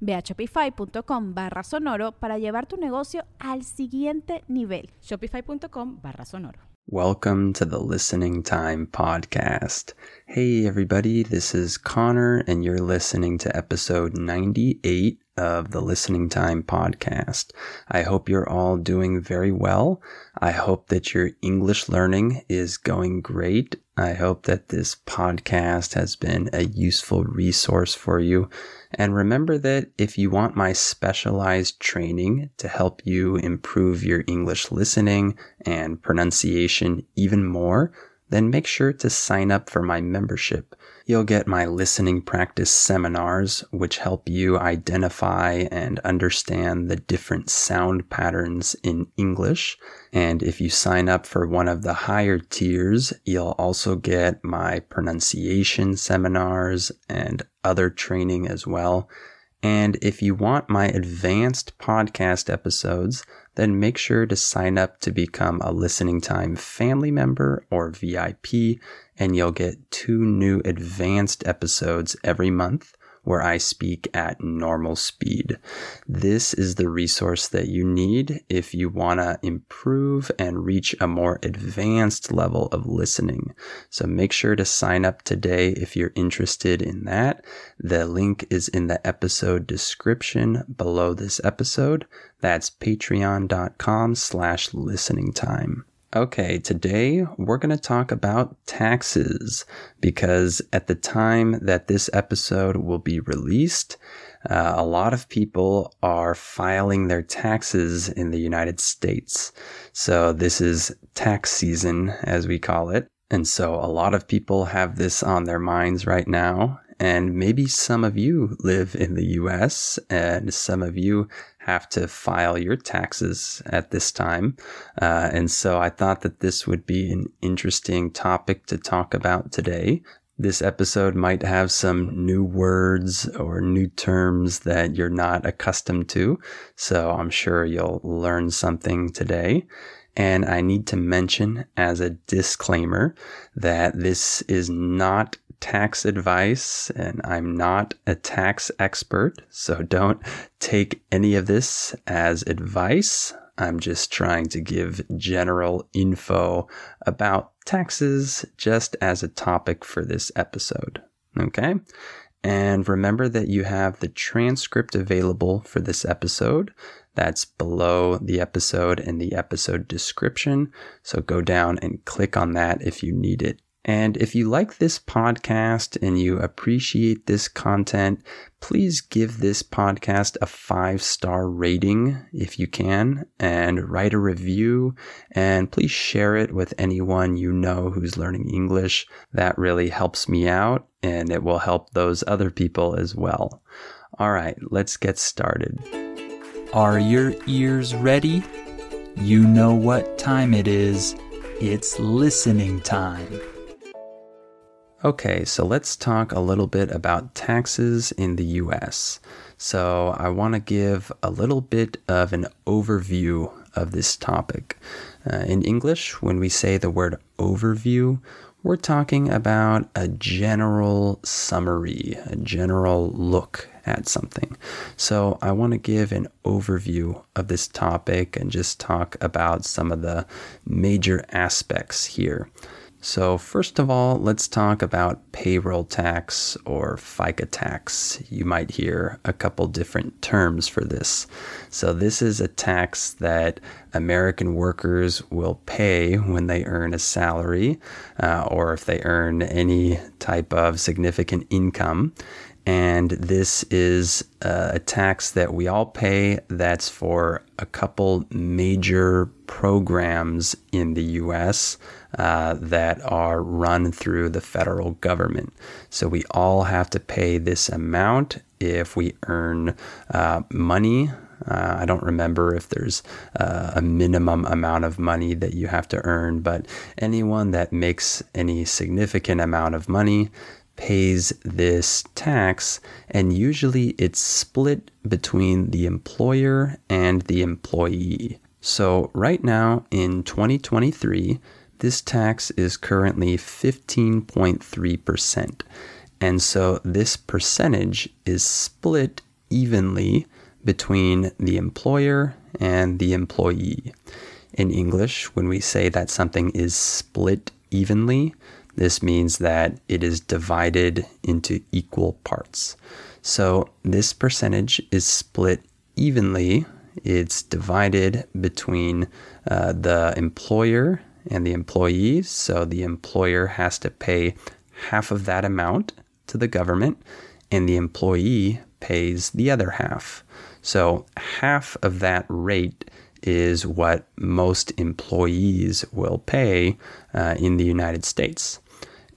Ve a shopify.com barra sonoro para llevar tu negocio al siguiente nivel. Shopify.com barra sonoro. Welcome to the Listening Time Podcast. Hey, everybody, this is Connor, and you're listening to episode 98 of the Listening Time Podcast. I hope you're all doing very well. I hope that your English learning is going great. I hope that this podcast has been a useful resource for you. And remember that if you want my specialized training to help you improve your English listening and pronunciation even more, then make sure to sign up for my membership. You'll get my listening practice seminars, which help you identify and understand the different sound patterns in English. And if you sign up for one of the higher tiers, you'll also get my pronunciation seminars and other training as well. And if you want my advanced podcast episodes, then make sure to sign up to become a listening time family member or VIP, and you'll get two new advanced episodes every month where I speak at normal speed. This is the resource that you need if you want to improve and reach a more advanced level of listening. So make sure to sign up today if you're interested in that. The link is in the episode description below this episode. That's patreon.com slash listening time. Okay, today we're going to talk about taxes because at the time that this episode will be released, uh, a lot of people are filing their taxes in the United States. So this is tax season, as we call it. And so a lot of people have this on their minds right now. And maybe some of you live in the US and some of you have to file your taxes at this time. Uh, and so I thought that this would be an interesting topic to talk about today. This episode might have some new words or new terms that you're not accustomed to. So I'm sure you'll learn something today. And I need to mention as a disclaimer that this is not tax advice and I'm not a tax expert. So don't take any of this as advice. I'm just trying to give general info about taxes just as a topic for this episode. Okay. And remember that you have the transcript available for this episode. That's below the episode in the episode description. So go down and click on that if you need it. And if you like this podcast and you appreciate this content, please give this podcast a five star rating if you can and write a review and please share it with anyone you know who's learning English. That really helps me out and it will help those other people as well. All right, let's get started. Are your ears ready? You know what time it is. It's listening time. Okay, so let's talk a little bit about taxes in the US. So, I want to give a little bit of an overview of this topic. Uh, in English, when we say the word overview, we're talking about a general summary, a general look at something. So, I want to give an overview of this topic and just talk about some of the major aspects here. So, first of all, let's talk about payroll tax or FICA tax. You might hear a couple different terms for this. So, this is a tax that American workers will pay when they earn a salary uh, or if they earn any type of significant income. And this is uh, a tax that we all pay that's for a couple major programs in the US uh, that are run through the federal government. So we all have to pay this amount if we earn uh, money. Uh, I don't remember if there's uh, a minimum amount of money that you have to earn, but anyone that makes any significant amount of money pays this tax, and usually it's split between the employer and the employee. So, right now in 2023, this tax is currently 15.3%. And so this percentage is split evenly between the employer and the employee. In English, when we say that something is split evenly, this means that it is divided into equal parts. So this percentage is split evenly. It's divided between uh, the employer and the employees. So the employer has to pay half of that amount to the government, and the employee pays the other half. So half of that rate is what most employees will pay uh, in the United States.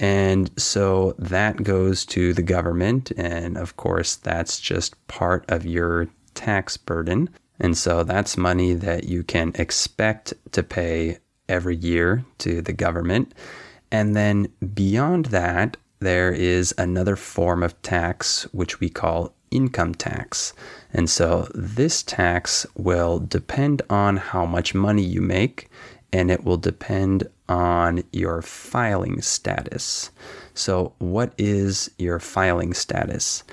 And so that goes to the government. And of course, that's just part of your tax burden. And so that's money that you can expect to pay every year to the government. And then beyond that, there is another form of tax which we call income tax. And so this tax will depend on how much money you make and it will depend on your filing status. So, what is your filing status?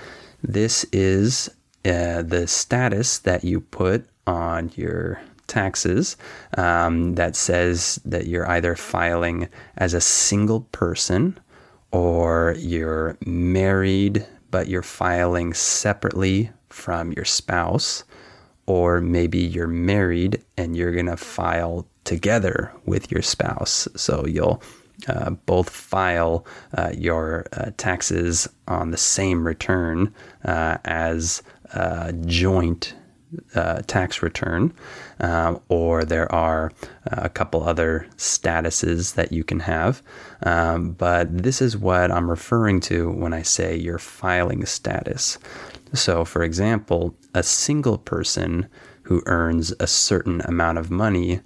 This is uh, the status that you put on your taxes um, that says that you're either filing as a single person or you're married, but you're filing separately from your spouse, or maybe you're married and you're going to file together with your spouse. So you'll uh, both file uh, your uh, taxes on the same return uh, as a joint uh, tax return, uh, or there are a couple other statuses that you can have. Um, but this is what I'm referring to when I say your filing status. So, for example, a single person who earns a certain amount of money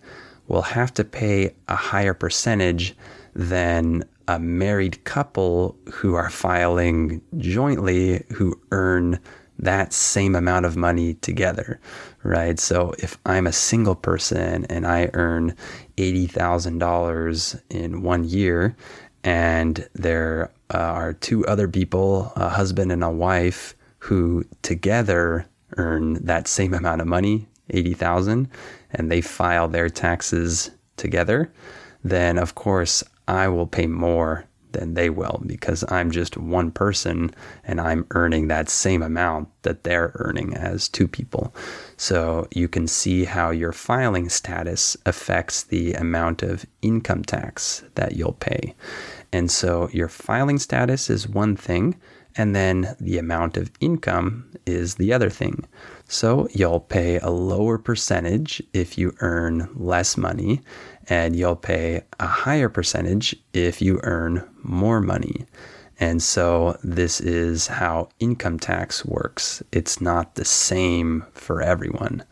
will have to pay a higher percentage than a married couple who are filing jointly who earn that same amount of money together, right? So if I'm a single person and I earn $80,000 in one year, and there uh, are two other people, a husband and a wife, who together earn that same amount of money, 80,000, and they file their taxes together, then of course I will pay more than they will because I'm just one person and I'm earning that same amount that they're earning as two people. So you can see how your filing status affects the amount of income tax that you'll pay. And so your filing status is one thing, and then the amount of income is the other thing. So you'll pay a lower percentage if you earn less money, and you'll pay a higher percentage if you earn more money. And so this is how income tax works. It's not the same for everyone,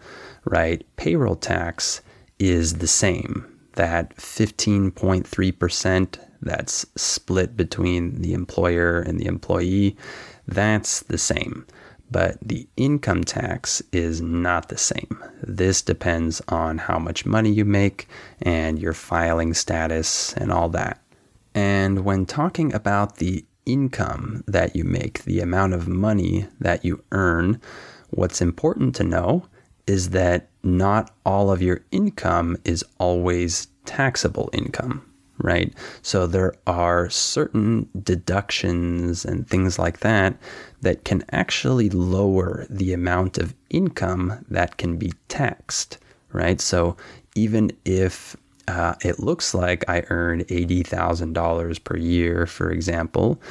right? Payroll tax is the same. That 15.3% that's split between the employer and the employee, that's the same but the income tax is not the same. This depends on how much money you make and your filing status and all that. And when talking about the income that you make, the amount of money that you earn, what's important to know is that not all of your income is always taxable income, right? So there are certain deductions and things like that that can actually lower the amount of income that can be taxed, right? So even if uh, it looks like I earn $80,000 per year, for example,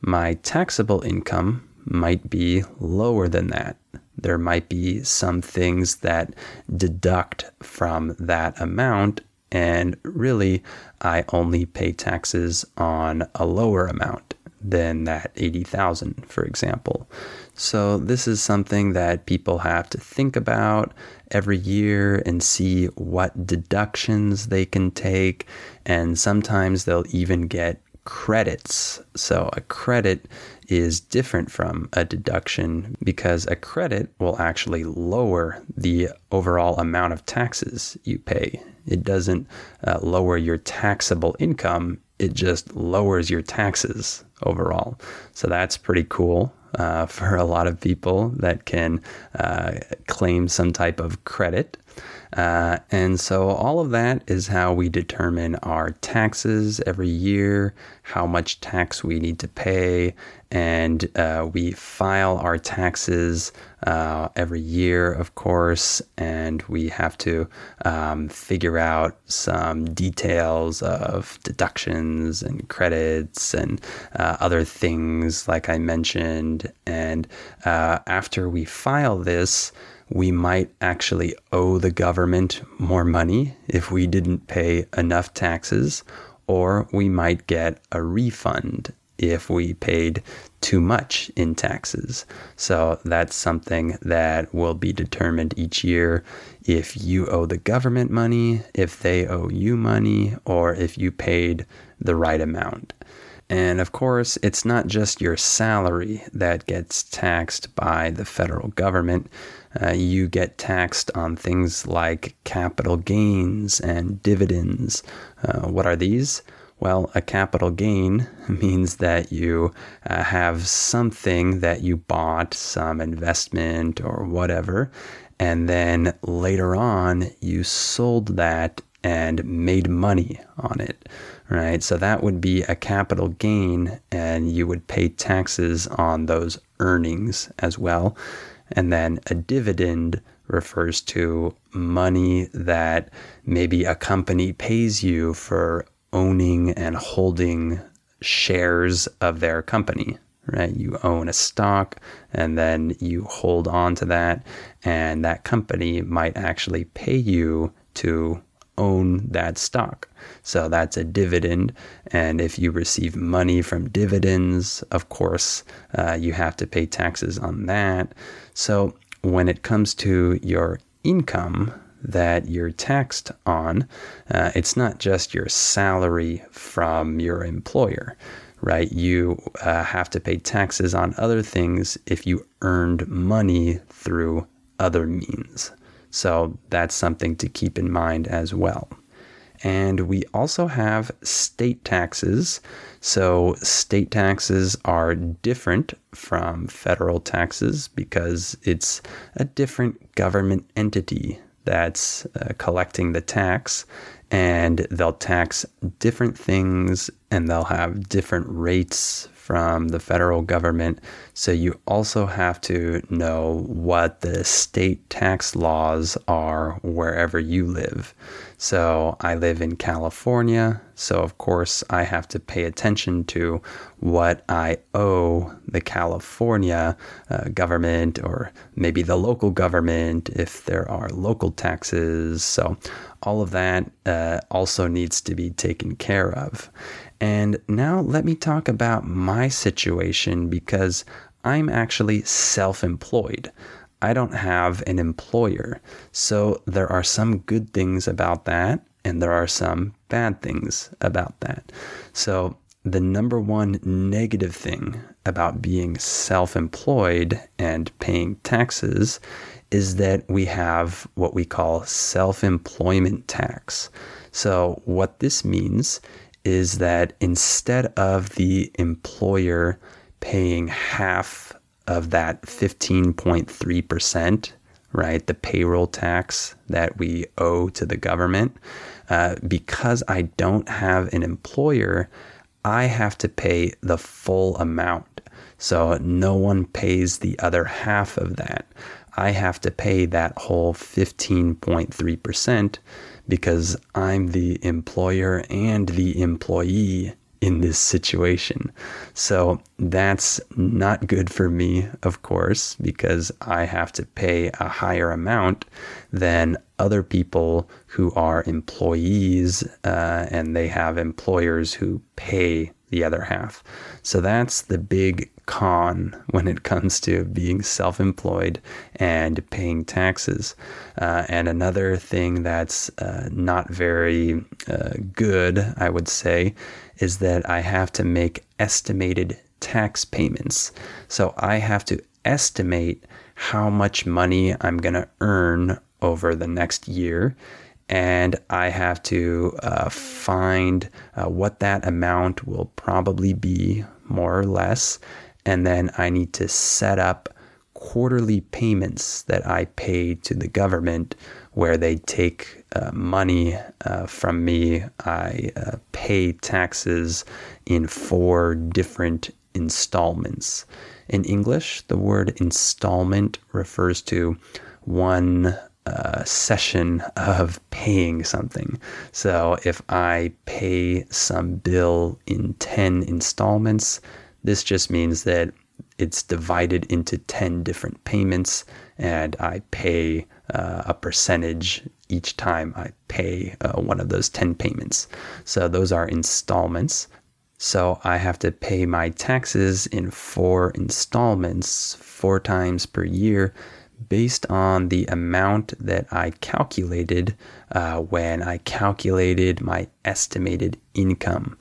my taxable income might be lower than that. There might be some things that deduct from that amount, and really, I only pay taxes on a lower amount than that 80,000 for example. So this is something that people have to think about every year and see what deductions they can take and sometimes they'll even get credits. So a credit is different from a deduction because a credit will actually lower the overall amount of taxes you pay. It doesn't uh, lower your taxable income, it just lowers your taxes overall. So that's pretty cool. Uh, for a lot of people that can uh, claim some type of credit. Uh, and so all of that is how we determine our taxes every year, how much tax we need to pay, and uh, we file our taxes uh, every year, of course, and we have to um, figure out some details of deductions and credits and uh, other things, like I mentioned. And uh, after we file this, we might actually owe the government more money if we didn't pay enough taxes, or we might get a refund if we paid too much in taxes. So that's something that will be determined each year if you owe the government money, if they owe you money, or if you paid the right amount. And of course, it's not just your salary that gets taxed by the federal government. Uh, you get taxed on things like capital gains and dividends. Uh, what are these? Well, a capital gain means that you uh, have something that you bought, some investment or whatever, and then later on you sold that and made money on it right? So that would be a capital gain, and you would pay taxes on those earnings as well. And then a dividend refers to money that maybe a company pays you for owning and holding shares of their company, right? You own a stock and then you hold on to that, and that company might actually pay you to own that stock. So that's a dividend. And if you receive money from dividends, of course, uh, you have to pay taxes on that. So when it comes to your income, that you're taxed on, uh, it's not just your salary from your employer, right? You uh, have to pay taxes on other things if you earned money through other means. So that's something to keep in mind as well. And we also have state taxes. So, state taxes are different from federal taxes because it's a different government entity that's uh, collecting the tax. And they'll tax different things and they'll have different rates from the federal government. So you also have to know what the state tax laws are wherever you live. So I live in California. So, of course, I have to pay attention to what I owe the California uh, government or maybe the local government if there are local taxes. So, all of that uh, also needs to be taken care of. And now let me talk about my situation because I'm actually self employed. I don't have an employer. So there are some good things about that, and there are some bad things about that. So, the number one negative thing about being self employed and paying taxes is that we have what we call self employment tax. So, what this means is that instead of the employer paying half of that 15.3%, right, the payroll tax that we owe to the government, uh, because I don't have an employer, I have to pay the full amount. So no one pays the other half of that. I have to pay that whole 15.3% because I'm the employer and the employee in this situation. So that's not good for me, of course, because I have to pay a higher amount than other people who are employees uh, and they have employers who pay the other half. So that's the big con when it comes to being self employed and paying taxes. Uh, and another thing that's uh, not very uh, good, I would say, is that I have to make estimated tax payments. So I have to estimate how much money I'm going to earn over the next year and I have to uh, find uh, what that amount will probably be, more or less, and then I need to set up quarterly payments that I pay to the government where they take uh, money uh, from me. I uh, pay taxes in four different installments. In English, the word installment refers to one session of paying something. So if I pay some bill in 10 installments, this just means that it's divided into 10 different payments and I pay uh, a percentage each time I pay uh, one of those 10 payments. So those are installments. So I have to pay my taxes in four installments, four times per year, based on the amount that I calculated uh, when I calculated my estimated income.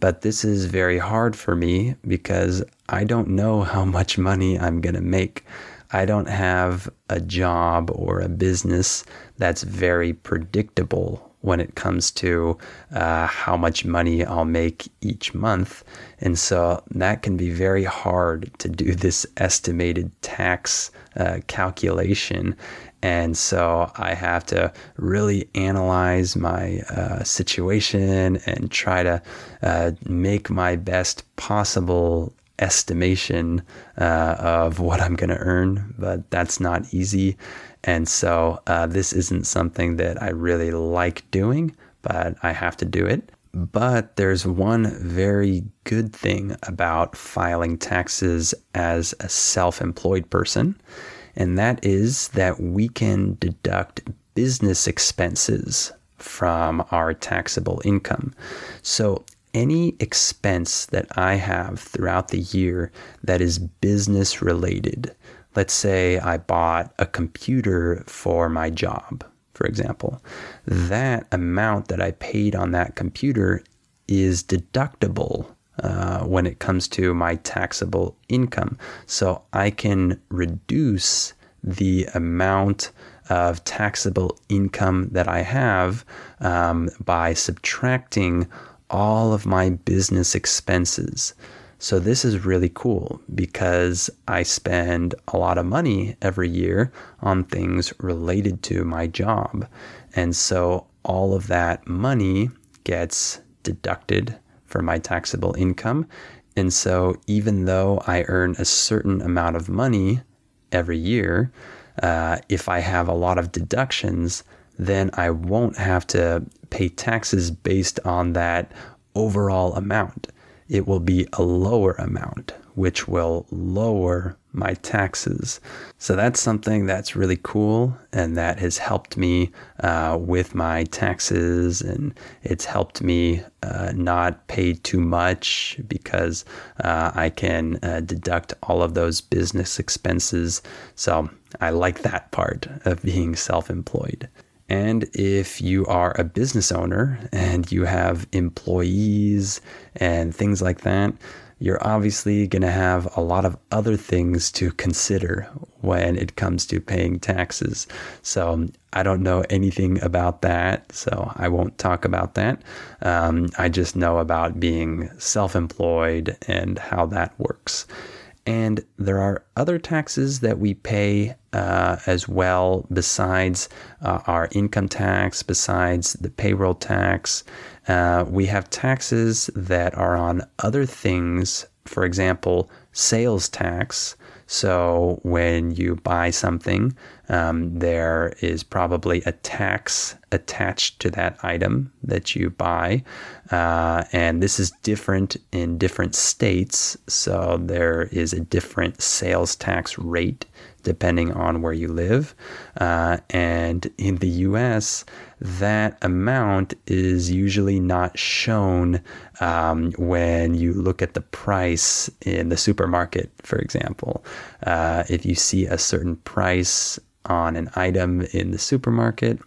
But this is very hard for me because I don't know how much money I'm going to make. I don't have a job or a business that's very predictable when it comes to uh, how much money I'll make each month. And so that can be very hard to do this estimated tax uh, calculation. And so I have to really analyze my uh, situation and try to uh, make my best possible estimation uh, of what I'm going to earn, but that's not easy. And so uh, this isn't something that I really like doing, but I have to do it. But there's one very good thing about filing taxes as a self employed person, and that is that we can deduct business expenses from our taxable income. So any expense that I have throughout the year that is business related, let's say I bought a computer for my job, for example, that amount that I paid on that computer is deductible uh, when it comes to my taxable income. So I can reduce the amount of taxable income that I have um, by subtracting all of my business expenses. So this is really cool because I spend a lot of money every year on things related to my job. And so all of that money gets deducted from my taxable income. And so even though I earn a certain amount of money every year, uh, if I have a lot of deductions, then I won't have to pay taxes based on that overall amount. It will be a lower amount, which will lower my taxes. So that's something that's really cool and that has helped me uh, with my taxes and it's helped me uh, not pay too much because uh, I can uh, deduct all of those business expenses. So I like that part of being self employed. And if you are a business owner and you have employees and things like that, you're obviously going to have a lot of other things to consider when it comes to paying taxes. So I don't know anything about that, so I won't talk about that. Um, I just know about being self employed and how that works. And there are other taxes that we pay uh, as well, besides uh, our income tax, besides the payroll tax. Uh, we have taxes that are on other things, for example, sales tax. So when you buy something, um, there is probably a tax attached to that item that you buy. Uh, and this is different in different states. So there is a different sales tax rate depending on where you live. Uh, and in the US, that amount is usually not shown um, when you look at the price in the supermarket, for example. Uh, if you see a certain price on an item in the supermarket,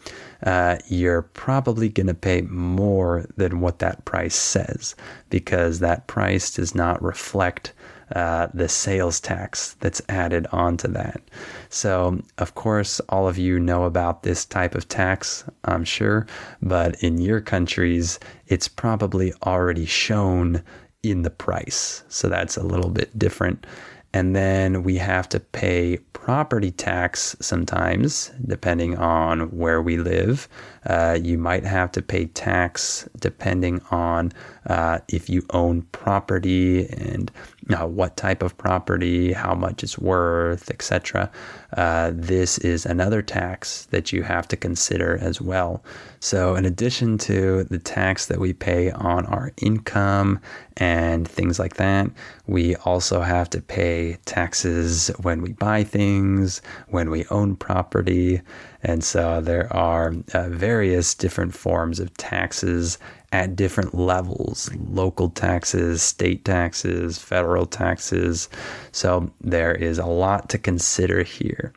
uh, you're probably going to pay more than what that price says because that price does not reflect uh, the sales tax that's added onto that. So, of course, all of you know about this type of tax, I'm sure, but in your countries, it's probably already shown in the price. So, that's a little bit different. And then we have to pay property tax sometimes, depending on where we live. Uh, you might have to pay tax depending on uh, if you own property and uh, what type of property, how much it's worth, etc. Uh, this is another tax that you have to consider as well. So, in addition to the tax that we pay on our income and things like that, we also have to pay taxes when we buy things, when we own property. And so there are uh, various different forms of taxes at different levels local taxes, state taxes, federal taxes. So there is a lot to consider here.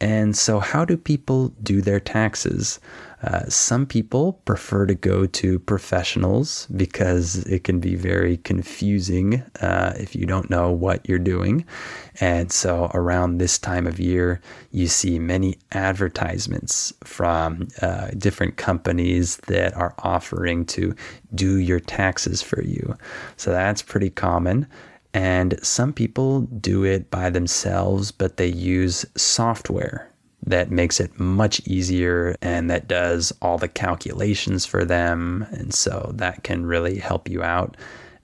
And so, how do people do their taxes? Uh, some people prefer to go to professionals because it can be very confusing uh, if you don't know what you're doing. And so, around this time of year, you see many advertisements from uh, different companies that are offering to do your taxes for you. So, that's pretty common. And some people do it by themselves, but they use software that makes it much easier and that does all the calculations for them. And so that can really help you out.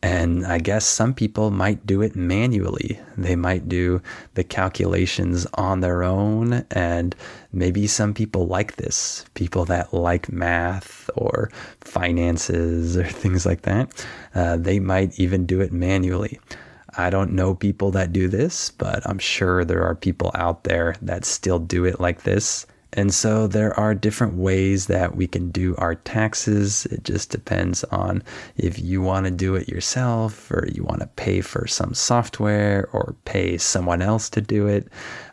And I guess some people might do it manually. They might do the calculations on their own. And maybe some people like this people that like math or finances or things like that. Uh, they might even do it manually. I don't know people that do this, but I'm sure there are people out there that still do it like this. And so there are different ways that we can do our taxes. It just depends on if you want to do it yourself or you want to pay for some software or pay someone else to do it.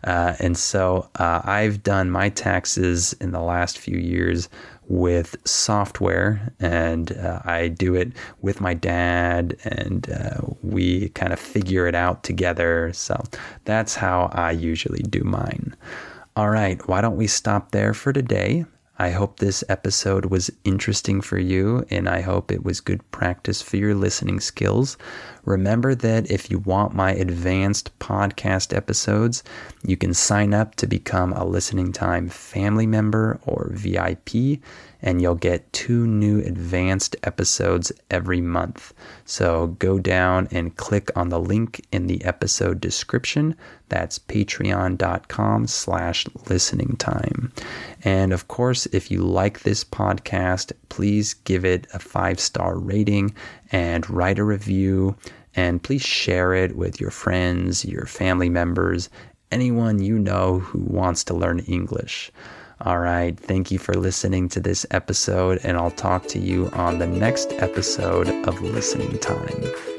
Uh, and so uh, I've done my taxes in the last few years with software, and uh, I do it with my dad, and uh, we kind of figure it out together. So that's how I usually do mine. All right, why don't we stop there for today? I hope this episode was interesting for you, and I hope it was good practice for your listening skills. Remember that if you want my advanced podcast episodes, you can sign up to become a Listening Time family member or VIP and you'll get two new advanced episodes every month. So go down and click on the link in the episode description. That's patreon.com slash listening time. And of course, if you like this podcast, please give it a five star rating and write a review. And please share it with your friends, your family members, anyone you know who wants to learn English. All right. Thank you for listening to this episode, and I'll talk to you on the next episode of Listening Time.